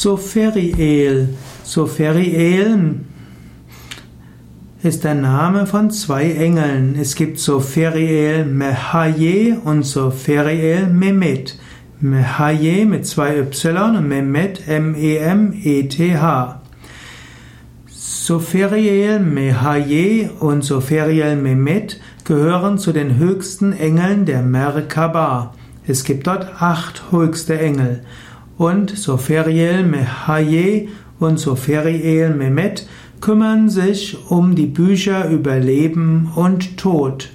Soferiel. Soferiel ist der Name von zwei Engeln. Es gibt Soferiel Mehaye und Soferiel Mehmet. Mehaye mit zwei Y und Mehmet M-E-M-E-T-H. Soferiel Mehaye und Soferiel Mehmet gehören zu den höchsten Engeln der Merkaba. Es gibt dort acht höchste Engel. Und Soferiel Mehaye und Soferiel Mehmet kümmern sich um die Bücher über Leben und Tod.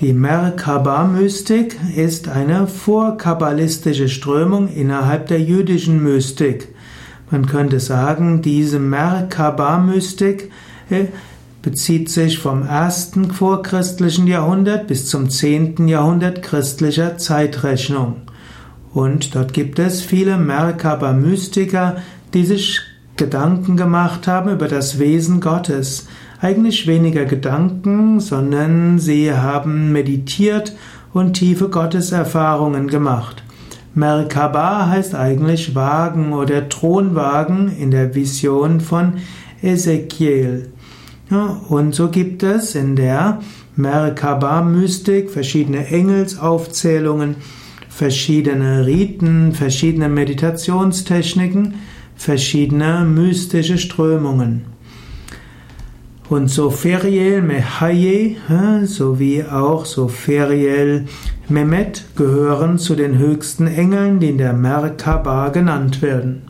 Die Merkaba-Mystik ist eine vorkabbalistische Strömung innerhalb der jüdischen Mystik. Man könnte sagen, diese Merkaba-Mystik äh, bezieht sich vom ersten vorchristlichen Jahrhundert bis zum zehnten Jahrhundert christlicher Zeitrechnung. Und dort gibt es viele Merkaba-Mystiker, die sich Gedanken gemacht haben über das Wesen Gottes. Eigentlich weniger Gedanken, sondern sie haben meditiert und tiefe Gotteserfahrungen gemacht. Merkaba heißt eigentlich Wagen oder Thronwagen in der Vision von Ezekiel. Ja, und so gibt es in der Merkaba-Mystik verschiedene Engelsaufzählungen, verschiedene Riten, verschiedene Meditationstechniken, verschiedene mystische Strömungen. Und Soferiel Mehaye sowie auch Soferiel Mehmet gehören zu den höchsten Engeln, die in der Merkaba genannt werden.